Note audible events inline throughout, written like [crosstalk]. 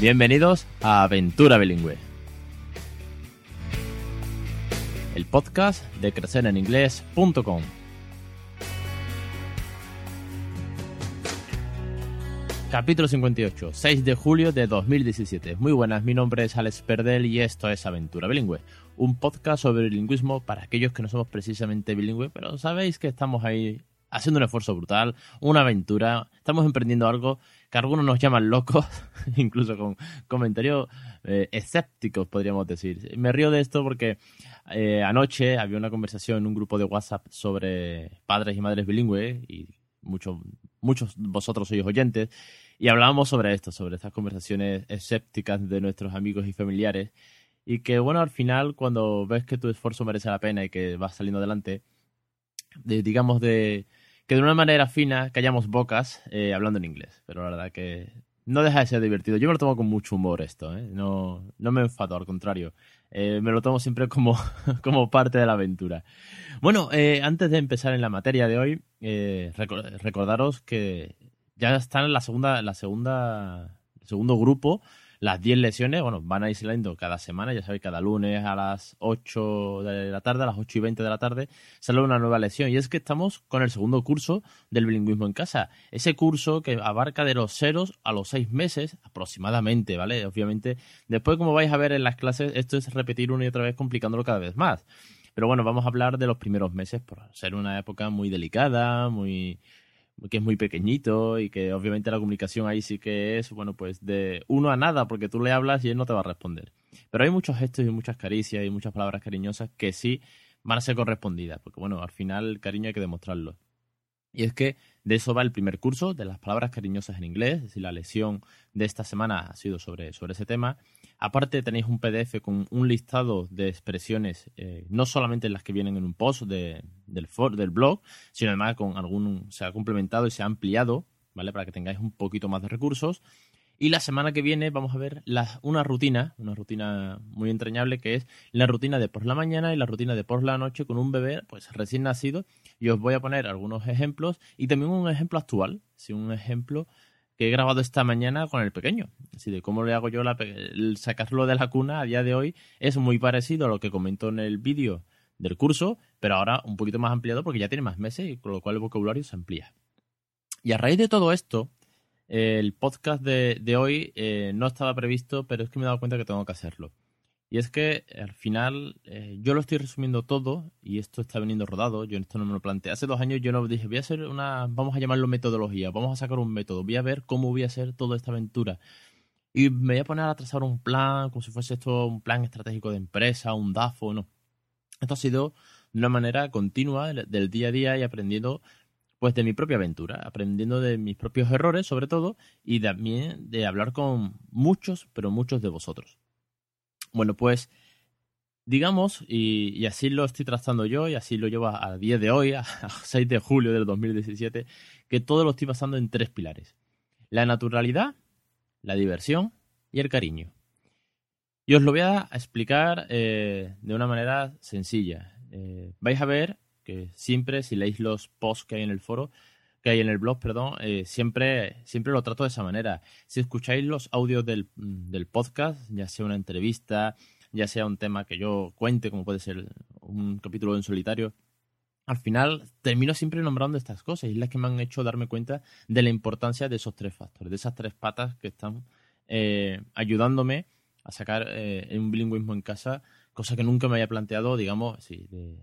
Bienvenidos a Aventura Bilingüe, el podcast de crecereninglés.com. Capítulo 58, 6 de julio de 2017. Muy buenas, mi nombre es Alex Perdel y esto es Aventura Bilingüe, un podcast sobre bilingüismo para aquellos que no somos precisamente bilingües, pero sabéis que estamos ahí haciendo un esfuerzo brutal, una aventura, estamos emprendiendo algo que algunos nos llaman locos, [laughs] incluso con comentarios eh, escépticos, podríamos decir. Me río de esto porque eh, anoche había una conversación en un grupo de WhatsApp sobre padres y madres bilingües y muchos muchos vosotros sois oyentes y hablábamos sobre esto, sobre estas conversaciones escépticas de nuestros amigos y familiares y que bueno, al final cuando ves que tu esfuerzo merece la pena y que vas saliendo adelante, digamos de que de una manera fina callamos bocas eh, hablando en inglés. Pero la verdad que no deja de ser divertido. Yo me lo tomo con mucho humor esto, ¿eh? no, no me enfado, al contrario. Eh, me lo tomo siempre como, [laughs] como parte de la aventura. Bueno, antes de empezar en la materia de hoy, recordaros que ya están en la segunda, la segunda, el segundo grupo las 10 lesiones, bueno, van a ir saliendo cada semana, ya sabéis, cada lunes a las 8 de la tarde, a las 8 y 20 de la tarde, sale una nueva lesión. Y es que estamos con el segundo curso del bilingüismo en casa. Ese curso que abarca de los ceros a los 6 meses aproximadamente, ¿vale? Obviamente, después, como vais a ver en las clases, esto es repetir una y otra vez, complicándolo cada vez más. Pero bueno, vamos a hablar de los primeros meses por ser una época muy delicada, muy que es muy pequeñito y que obviamente la comunicación ahí sí que es, bueno, pues de uno a nada, porque tú le hablas y él no te va a responder. Pero hay muchos gestos y muchas caricias y muchas palabras cariñosas que sí van a ser correspondidas, porque bueno, al final el cariño hay que demostrarlo. Y es que de eso va el primer curso, de las palabras cariñosas en inglés, es decir, la lección de esta semana ha sido sobre, sobre ese tema. Aparte tenéis un PDF con un listado de expresiones, eh, no solamente las que vienen en un post de, del, blog, sino además con algún, se ha complementado y se ha ampliado, ¿vale? Para que tengáis un poquito más de recursos. Y la semana que viene vamos a ver una rutina, una rutina muy entrañable que es la rutina de por la mañana y la rutina de por la noche con un bebé pues recién nacido. Y os voy a poner algunos ejemplos y también un ejemplo actual, sí, un ejemplo que he grabado esta mañana con el pequeño. Así de cómo le hago yo la, el sacarlo de la cuna a día de hoy es muy parecido a lo que comentó en el vídeo del curso, pero ahora un poquito más ampliado porque ya tiene más meses y con lo cual el vocabulario se amplía. Y a raíz de todo esto, el podcast de, hoy eh, no estaba previsto, pero es que me he dado cuenta que tengo que hacerlo. Y es que al final eh, yo lo estoy resumiendo todo y esto está veniendo rodado, yo esto no me lo planteé. Hace dos años yo no dije, voy a hacer una, vamos a llamarlo metodología, vamos a sacar un método, voy a ver cómo voy a hacer toda esta aventura. Y me voy a poner a trazar un plan, como si fuese esto un plan estratégico de empresa, un DAFO, no. Esto ha sido de una manera continua del día a día y aprendiendo pues de mi propia aventura, aprendiendo de mis propios errores sobre todo y también de hablar con muchos, pero muchos de vosotros. Bueno, pues digamos, y, así lo estoy trazando yo y así lo llevo a, día de hoy, [laughs] a, 6 de julio del 2017, que todo lo estoy basando en tres pilares. La naturalidad, la diversión y el cariño. Y os lo voy a explicar eh, de una manera sencilla. Eh, vais a ver siempre, si leéis los posts que hay en el foro, que hay en el blog, perdón, eh, siempre, siempre lo trato de esa manera. Si escucháis los audios del, del, podcast, ya sea una entrevista, ya sea un tema que yo cuente, como puede ser un capítulo en solitario, al final termino siempre nombrando estas cosas y las que me han hecho darme cuenta de la importancia de esos tres factores, de esas tres patas que están eh, ayudándome a sacar eh, un bilingüismo en casa, cosa que nunca me había planteado, digamos, así, de,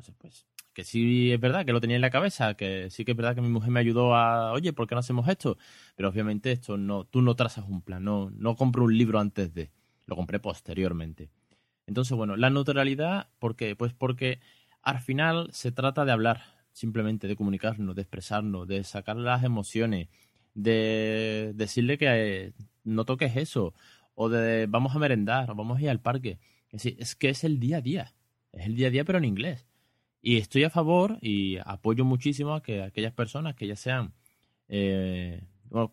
sé, pues que sí es verdad que lo tenía en la cabeza, que sí que es verdad que mi mujer me ayudó a, oye, ¿por qué no hacemos esto? Pero obviamente esto no, tú no trazas un plan, no, no compro un libro antes de, lo compré posteriormente. Entonces, bueno, la neutralidad, ¿por qué? Pues porque al final se trata de hablar, simplemente de comunicarnos, de expresarnos, de sacar las emociones, de decirle que eh, no toques eso, o de vamos a merendar, o vamos a ir al parque. Es, decir, es que es el día a día, es el día a día pero en inglés. Y estoy a favor y apoyo muchísimo a que aquellas personas que ya sean, eh,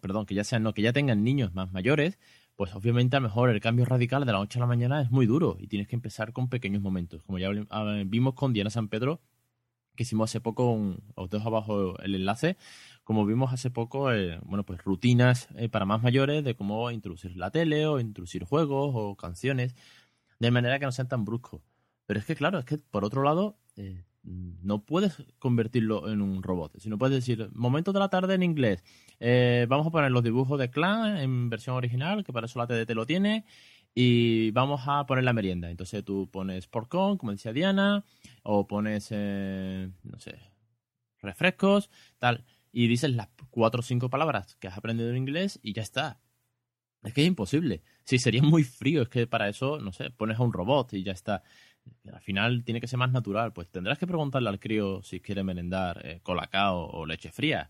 perdón, que ya sean, no, que ya tengan niños más mayores, pues obviamente a lo mejor el cambio radical de la noche a la mañana es muy duro y tienes que empezar con pequeños momentos. Como ya vimos con Diana San Pedro, que hicimos hace poco, os dejo abajo el enlace, como vimos hace poco, eh, bueno, pues rutinas eh, para más mayores de cómo introducir la tele o introducir juegos o canciones, de manera que no sean tan bruscos. Pero es que, claro, es que por otro lado, eh, no puedes convertirlo en un robot, sino puedes decir, momento de la tarde en inglés, vamos a poner los dibujos de Clan en versión original, que para eso la TDT lo tiene, y vamos a poner la merienda. Entonces tú pones porcón, como decía Diana, o pones, no sé, refrescos, tal y dices las cuatro o cinco palabras que has aprendido en inglés y ya está. Es que es imposible. Sí, sería muy frío. Es que para eso, no sé, pones a un robot y ya está. Al final tiene que ser más natural. Pues tendrás que preguntarle al crío si quiere merendar eh, colacao o leche fría.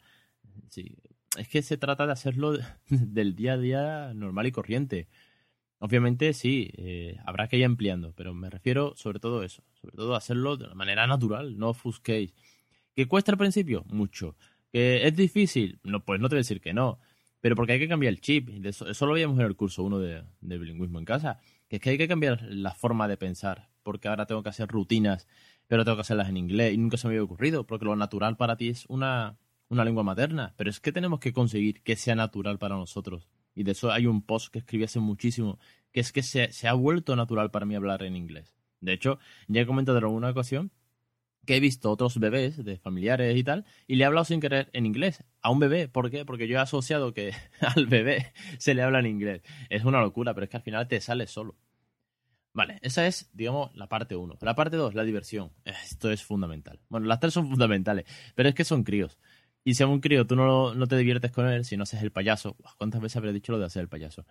Sí. Es que se trata de hacerlo [laughs] del día a día normal y corriente. Obviamente sí, eh, habrá que ir ampliando, pero me refiero sobre todo a eso, sobre todo a hacerlo de una manera natural, no ofusquéis. ¿Que cuesta al principio? Mucho. ¿Que es difícil? No, pues no te voy a decir que no. Pero porque hay que cambiar el chip. Eso, eso lo veíamos en el curso 1 de, bilingüismo en casa. Que es que hay que cambiar la forma de pensar. Porque ahora tengo que hacer rutinas, pero tengo que hacerlas en inglés. Y nunca se me había ocurrido. Porque lo natural para ti es una, una lengua materna. Pero es que tenemos que conseguir que sea natural para nosotros. Y de eso hay un post que escribí hace muchísimo. Que es que se, se ha vuelto natural para mí hablar en inglés. De hecho, ya he comentado en alguna ocasión que he visto otros bebés de familiares y tal, y le he hablado sin querer en inglés a un bebé. ¿Por qué? Porque yo he asociado que [laughs] al bebé se le habla en inglés. Es una locura, pero es que al final te sale solo. Vale, esa es, digamos, la parte 1. La parte 2, la diversión. Esto es fundamental. Bueno, las tres son [laughs] fundamentales, pero es que son críos. Y si a un crío tú no, no te diviertes con él, si no haces el payaso, ¿cuántas veces habré dicho lo de hacer el payaso?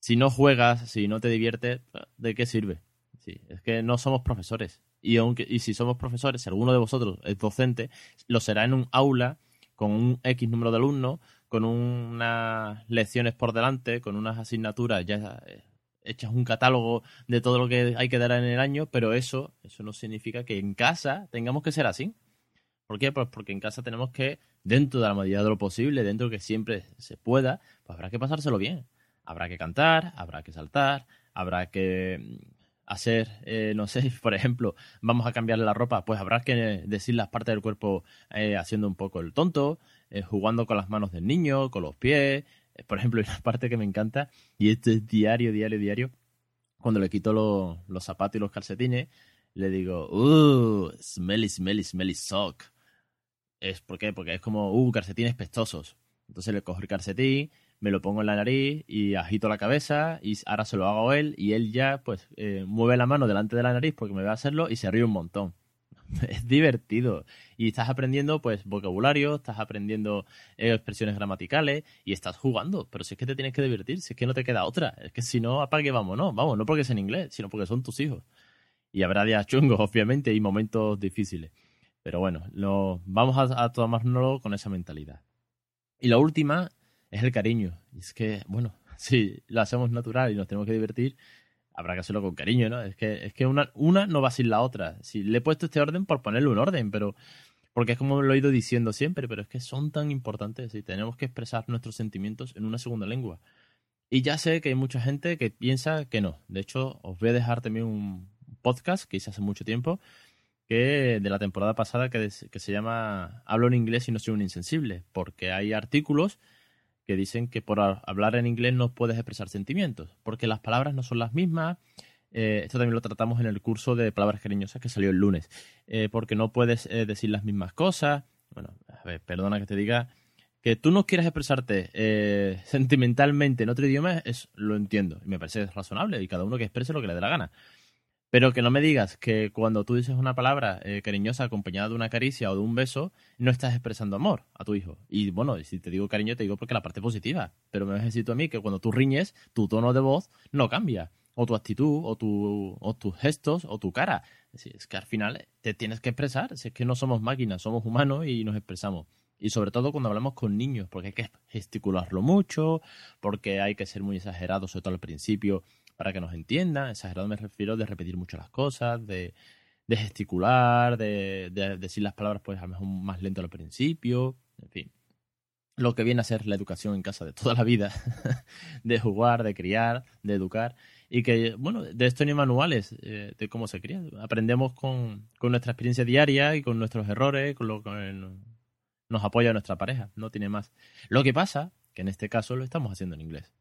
Si no juegas, si no te diviertes, ¿de qué sirve? Sí, es que no somos profesores y, aunque, y si somos profesores, si alguno de vosotros es docente, lo será en un aula con un X número de alumnos, con unas lecciones por delante, con unas asignaturas ya hechas un catálogo de todo lo que hay que dar en el año, pero eso, eso no significa que en casa tengamos que ser así. ¿Por qué? Pues porque en casa tenemos que, dentro de la medida de lo posible, dentro de que siempre se pueda, pues habrá que pasárselo bien. Habrá que cantar, habrá que saltar, habrá que hacer, eh, no sé, [laughs] por ejemplo, vamos a cambiarle la ropa, pues habrá que decir las partes del cuerpo eh, haciendo un poco el tonto, eh, jugando con las manos del niño, con los pies. Por ejemplo, hay una parte que me encanta, y esto es diario, diario, diario. Cuando le quito los zapatos y los calcetines, le digo, uh, smelly, smelly, smelly sock. Es ¿por qué? Porque es como, uh, calcetines pestosos. Entonces le cojo el calcetín, me lo pongo en la nariz y agito la cabeza y ahora se lo hago a él y él ya pues eh, mueve la mano delante de la nariz porque me va a hacerlo y se ríe un montón. [laughs] es divertido y estás aprendiendo pues vocabulario, estás aprendiendo eh, expresiones gramaticales y estás jugando, pero si es que te tienes que divertir, si es que no te queda otra, es que si no, apague vamos, no, vamos, no porque es en inglés, sino porque son tus hijos. Y habrá días chungos, [laughs] obviamente, y momentos difíciles. Pero bueno, lo, vamos a, a tomárnoslo con esa mentalidad. Y la última es el cariño. Y es que, bueno, [laughs] si lo hacemos natural y nos tenemos que divertir, habrá que hacerlo con cariño, ¿no? Es que, es que una, una no va sin la otra. Si le he puesto este orden por ponerle un orden, pero porque es como lo he ido diciendo siempre, pero es que son tan importantes y tenemos que expresar nuestros sentimientos en una segunda lengua. Y ya sé que hay mucha gente que piensa que no. De hecho, os voy a dejar también un podcast que hice hace mucho tiempo, que de la temporada pasada, que, que se llama Hablo en inglés y no soy un insensible, porque hay artículos que dicen que por hablar en inglés no puedes expresar sentimientos, porque las palabras no son las mismas. Eh, esto también lo tratamos en el curso de palabras cariñosas que salió el lunes, eh, porque no puedes eh, decir las mismas cosas. Bueno, a ver, perdona que te diga que tú no quieras expresarte sentimentalmente en otro idioma, es, lo entiendo y me parece razonable y cada uno que exprese lo que le dé la gana. Pero que no me digas que cuando tú dices una palabra eh, cariñosa acompañada de una caricia o de un beso, no estás expresando amor a tu hijo. Y bueno, si te digo cariño, te digo porque la parte positiva. Pero me vas a decir mí que cuando tú riñes, tu tono de voz no cambia. O tu actitud, o, tu, o tus gestos, o tu cara. Es, es que al final te tienes que expresar. Si es que no somos máquinas, somos humanos y nos expresamos. Y sobre todo cuando hablamos con niños, porque hay que gesticularlo mucho, porque hay que ser muy exagerados, sobre todo al principio para que nos entiendan. Exagerado me refiero de repetir mucho las cosas, de, gesticular, de, decir las palabras pues a lo mejor más lento al principio, en fin. Lo que viene a ser la educación en casa de toda la vida, [laughs] de jugar, de criar, de educar, y que, bueno, de esto ni manuales eh, de cómo se cría. Aprendemos con, nuestra experiencia diaria y con nuestros errores, con, lo, con nos apoya nuestra pareja, no tiene más. Lo que pasa, que en este caso lo estamos haciendo en inglés.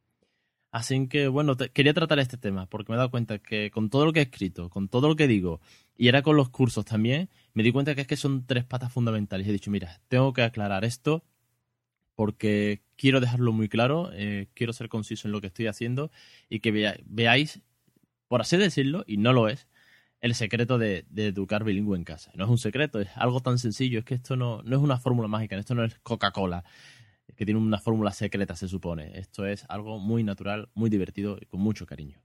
Así que, bueno, quería tratar este tema porque me he dado cuenta que con todo lo que he escrito, con todo lo que digo, y era con los cursos también, me di cuenta que es que son tres patas fundamentales. He dicho, mira, tengo que aclarar esto porque quiero dejarlo muy claro, eh, quiero ser conciso en lo que estoy haciendo y que veáis, por así decirlo, y no lo es, el secreto de, educar bilingüe en casa. No es un secreto, es algo tan sencillo, es que esto no, no es una fórmula mágica, esto no es Coca-Cola que tiene una fórmula secreta, se supone. Esto es algo muy natural, muy divertido y con mucho cariño.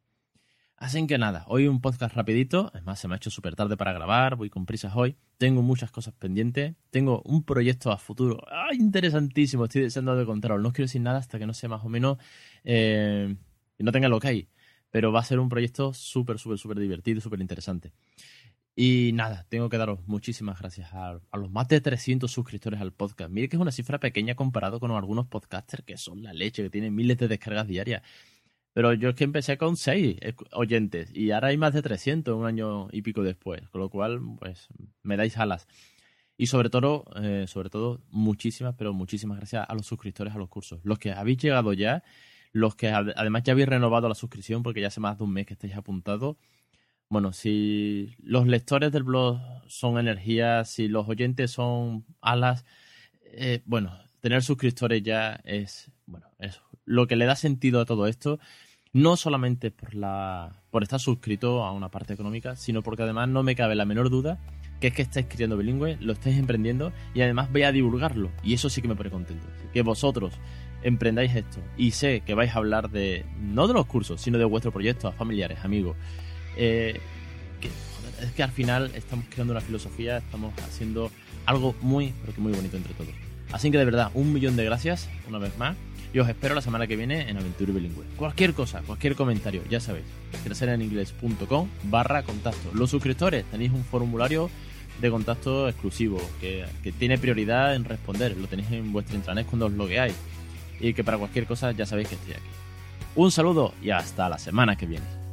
Así que nada, hoy un podcast rapidito, además se me ha hecho súper tarde para grabar, voy con prisas hoy, tengo muchas cosas pendientes, tengo un proyecto a futuro ¡ah, interesantísimo, estoy deseando de contarlo, no quiero decir nada hasta que no sea más o menos, eh, no tenga lo que hay, pero va a ser un proyecto súper, súper, súper divertido, súper interesante. Y nada, tengo que daros muchísimas gracias a, los más de 300 suscriptores al podcast. Mire que es una cifra pequeña comparado con algunos podcasters que son la leche, que tienen miles de descargas diarias. Pero yo es que empecé con 6 oyentes y ahora hay más de 300 un año y pico después. Con lo cual, pues me dais alas. Y sobre todo, eh, sobre todo, muchísimas, pero muchísimas gracias a los suscriptores a los cursos. Los que habéis llegado ya, los que además ya habéis renovado la suscripción porque ya hace más de un mes que estáis apuntados bueno, si los lectores del blog son energía, si los oyentes son alas, eh, bueno, tener suscriptores ya es, bueno, es lo que le da sentido a todo esto, no solamente por la por estar suscrito a una parte económica, sino porque además no me cabe la menor duda que es que estáis escribiendo bilingüe, lo estáis emprendiendo y además voy a divulgarlo. Y eso sí que me pone contento, que vosotros emprendáis esto. Y sé que vais a hablar de no de los cursos, sino de vuestro proyecto a familiares, amigos eh, que, es que al final estamos creando una filosofía, estamos haciendo algo muy, pero que muy bonito entre todos. Así que de verdad, un millón de gracias una vez más. Y os espero la semana que viene en Aventura Bilingüe. Cualquier cosa, cualquier comentario, ya sabéis. crecereningles.com barra contacto. Los suscriptores tenéis un formulario de contacto exclusivo que, tiene prioridad en responder. Lo tenéis en vuestro intranet cuando os logueáis. Y que para cualquier cosa ya sabéis que estoy aquí. Un saludo y hasta la semana que viene.